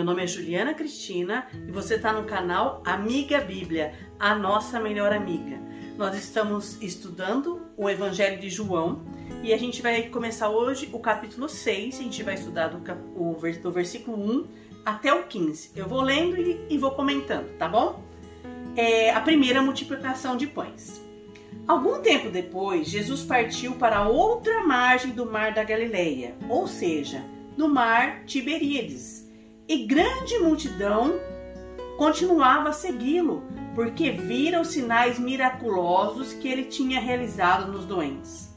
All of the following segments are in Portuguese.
Meu nome é Juliana Cristina e você está no canal Amiga Bíblia, a nossa melhor amiga. Nós estamos estudando o Evangelho de João e a gente vai começar hoje o capítulo 6. A gente vai estudar do, do versículo 1 até o 15. Eu vou lendo e, e vou comentando, tá bom? É a primeira multiplicação de pães. Algum tempo depois, Jesus partiu para outra margem do mar da Galileia, ou seja, no mar Tiberíades e grande multidão continuava a segui-lo, porque vira os sinais miraculosos que ele tinha realizado nos doentes.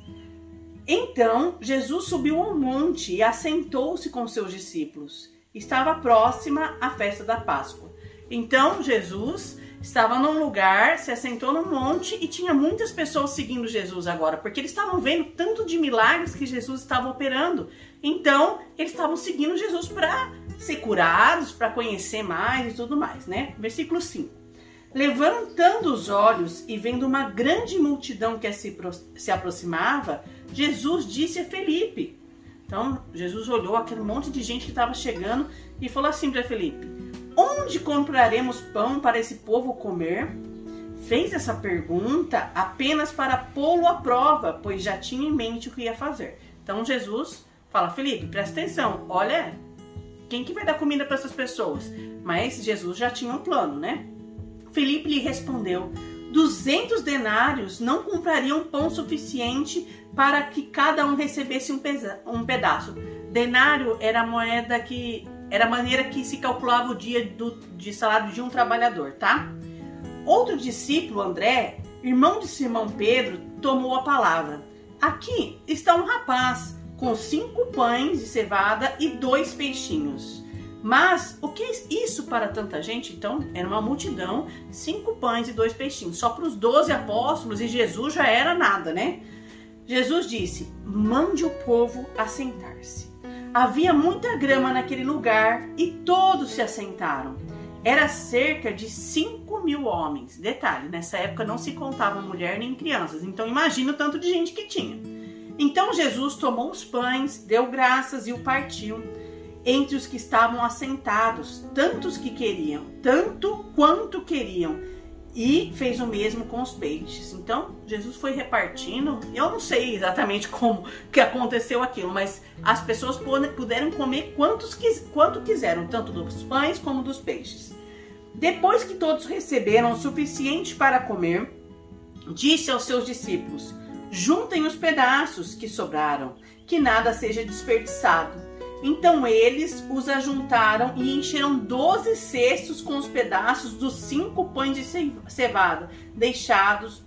Então Jesus subiu ao monte e assentou-se com seus discípulos. Estava próxima a festa da Páscoa. Então Jesus estava num lugar, se assentou num monte e tinha muitas pessoas seguindo Jesus agora, porque eles estavam vendo tanto de milagres que Jesus estava operando. Então, eles estavam seguindo Jesus para ser curados, para conhecer mais e tudo mais, né? Versículo 5. Levantando os olhos e vendo uma grande multidão que se, se aproximava, Jesus disse a Felipe. Então, Jesus olhou aquele monte de gente que estava chegando e falou assim para Felipe: Onde compraremos pão para esse povo comer? Fez essa pergunta apenas para pô-lo à prova, pois já tinha em mente o que ia fazer. Então Jesus fala: Felipe, presta atenção, olha, quem que vai dar comida para essas pessoas? Mas Jesus já tinha um plano, né? Felipe lhe respondeu: duzentos denários não comprariam pão suficiente para que cada um recebesse um, um pedaço. Denário era a moeda que era a maneira que se calculava o dia do, de salário de um trabalhador, tá? Outro discípulo, André, irmão de Simão Pedro, tomou a palavra. Aqui está um rapaz com cinco pães de cevada e dois peixinhos. Mas o que é isso para tanta gente? Então, era uma multidão, cinco pães e dois peixinhos. Só para os doze apóstolos e Jesus já era nada, né? Jesus disse: mande o povo assentar-se. Havia muita grama naquele lugar e todos se assentaram. Era cerca de cinco mil homens. Detalhe: nessa época não se contava mulher nem crianças, então imagina o tanto de gente que tinha. Então Jesus tomou os pães, deu graças e o partiu entre os que estavam assentados, tantos que queriam, tanto quanto queriam, e fez o mesmo com os peixes. Então, Jesus foi repartindo. Eu não sei exatamente como que aconteceu aquilo, mas as pessoas puderam comer quantos quanto quiseram, tanto dos pães como dos peixes. Depois que todos receberam o suficiente para comer, disse aos seus discípulos: Juntem os pedaços que sobraram, que nada seja desperdiçado. Então eles os ajuntaram e encheram doze cestos com os pedaços dos cinco pães de cevada, deixados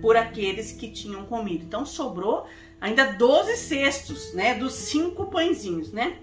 por aqueles que tinham comido. Então sobrou ainda doze cestos, né, dos cinco pãezinhos, né?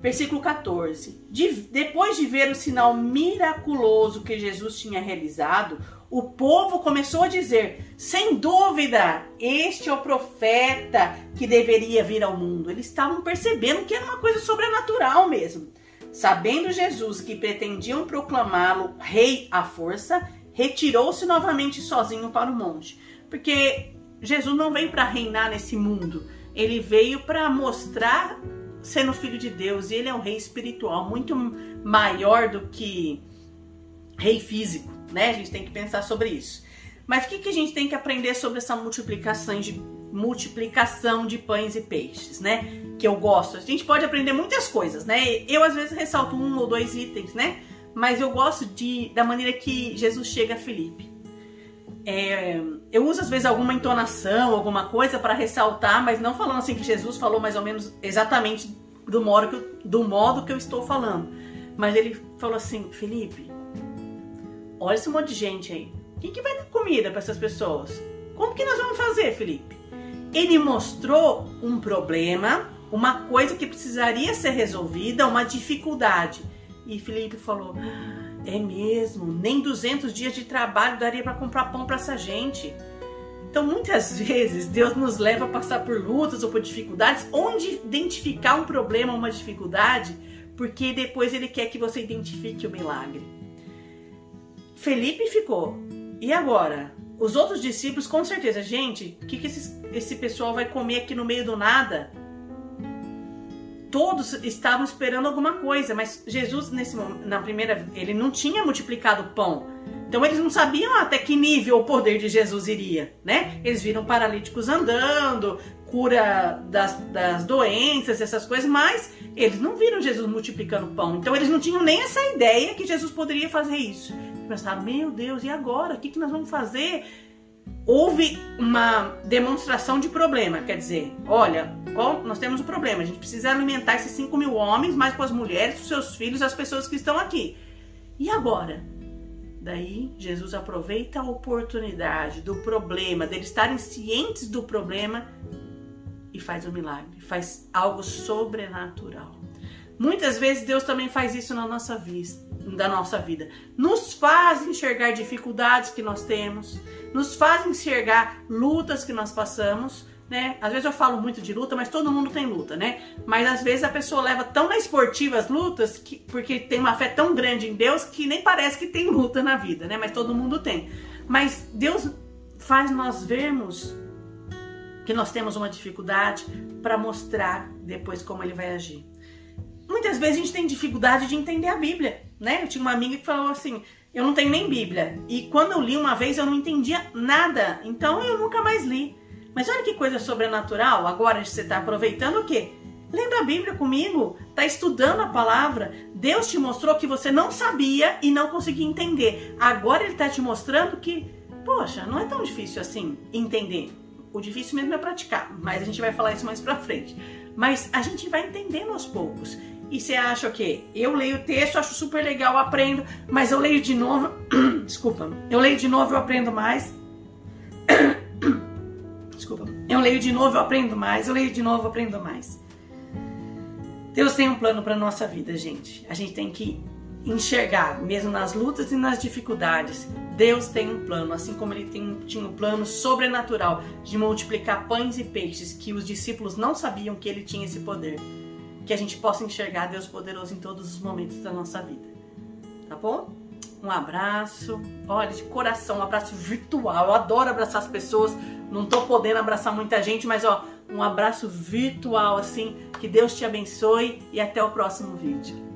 Versículo 14. De, depois de ver o sinal miraculoso que Jesus tinha realizado, o povo começou a dizer: sem dúvida, este é o profeta que deveria vir ao mundo. Eles estavam percebendo que era uma coisa sobrenatural mesmo. Sabendo Jesus que pretendiam proclamá-lo rei à força, retirou-se novamente sozinho para o monte. Porque Jesus não veio para reinar nesse mundo, ele veio para mostrar sendo filho de Deus e ele é um rei espiritual muito maior do que rei físico né? A gente tem que pensar sobre isso. Mas o que, que a gente tem que aprender sobre essa multiplicação de multiplicação de pães e peixes, né? Que eu gosto. A gente pode aprender muitas coisas, né? Eu às vezes ressalto um ou dois itens, né? Mas eu gosto de da maneira que Jesus chega a Felipe. É, eu uso às vezes alguma entonação, alguma coisa para ressaltar, mas não falando assim que Jesus falou mais ou menos exatamente do modo que eu, do modo que eu estou falando. Mas ele falou assim, Felipe, olha esse monte de gente aí. Quem que vai dar comida para essas pessoas? Como que nós vamos fazer, Felipe? Ele mostrou um problema, uma coisa que precisaria ser resolvida, uma dificuldade. E Felipe falou: É mesmo, nem 200 dias de trabalho daria para comprar pão para essa gente. Então, muitas vezes, Deus nos leva a passar por lutas ou por dificuldades, onde identificar um problema, uma dificuldade, porque depois Ele quer que você identifique o milagre. Felipe ficou. E agora? Os outros discípulos, com certeza, gente, o que, que esse, esse pessoal vai comer aqui no meio do nada? todos estavam esperando alguma coisa, mas Jesus nesse na primeira ele não tinha multiplicado pão. Então eles não sabiam até que nível o poder de Jesus iria, né? Eles viram paralíticos andando, cura das, das doenças, essas coisas, mas eles não viram Jesus multiplicando pão. Então eles não tinham nem essa ideia que Jesus poderia fazer isso. Eles pensaram, meu Deus, e agora? O que, que nós vamos fazer? houve uma demonstração de problema. Quer dizer, olha, nós temos um problema, a gente precisa alimentar esses 5 mil homens, mais com as mulheres, os seus filhos, as pessoas que estão aqui. E agora? Daí Jesus aproveita a oportunidade do problema, deles estarem cientes do problema e faz um milagre, faz algo sobrenatural. Muitas vezes Deus também faz isso na nossa vida, da nossa vida. Nos faz enxergar dificuldades que nós temos, nos faz enxergar lutas que nós passamos, né? Às vezes eu falo muito de luta, mas todo mundo tem luta, né? Mas às vezes a pessoa leva tão na esportiva as lutas, que, porque tem uma fé tão grande em Deus que nem parece que tem luta na vida, né? Mas todo mundo tem. Mas Deus faz nós vermos que nós temos uma dificuldade para mostrar depois como ele vai agir. Muitas vezes a gente tem dificuldade de entender a Bíblia, né? Eu tinha uma amiga que falou assim: eu não tenho nem Bíblia. E quando eu li uma vez, eu não entendia nada. Então eu nunca mais li. Mas olha que coisa sobrenatural. Agora você está aproveitando o quê? Lendo a Bíblia comigo, está estudando a palavra. Deus te mostrou que você não sabia e não conseguia entender. Agora Ele está te mostrando que, poxa, não é tão difícil assim entender. O difícil mesmo é praticar, mas a gente vai falar isso mais pra frente. Mas a gente vai entendendo aos poucos. E você acha o quê? Eu leio o texto, acho super legal, aprendo, mas eu leio de novo. Desculpa. Eu leio de novo, eu aprendo mais. Desculpa. Eu leio de novo, eu aprendo mais. Eu leio de novo, eu aprendo mais. Deus tem um plano para nossa vida, gente. A gente tem que enxergar, mesmo nas lutas e nas dificuldades. Deus tem um plano, assim como ele tem, tinha um plano sobrenatural de multiplicar pães e peixes que os discípulos não sabiam que ele tinha esse poder que a gente possa enxergar Deus poderoso em todos os momentos da nossa vida. Tá bom? Um abraço, olha, de coração, um abraço virtual. Eu adoro abraçar as pessoas. Não tô podendo abraçar muita gente, mas ó, um abraço virtual assim. Que Deus te abençoe e até o próximo vídeo.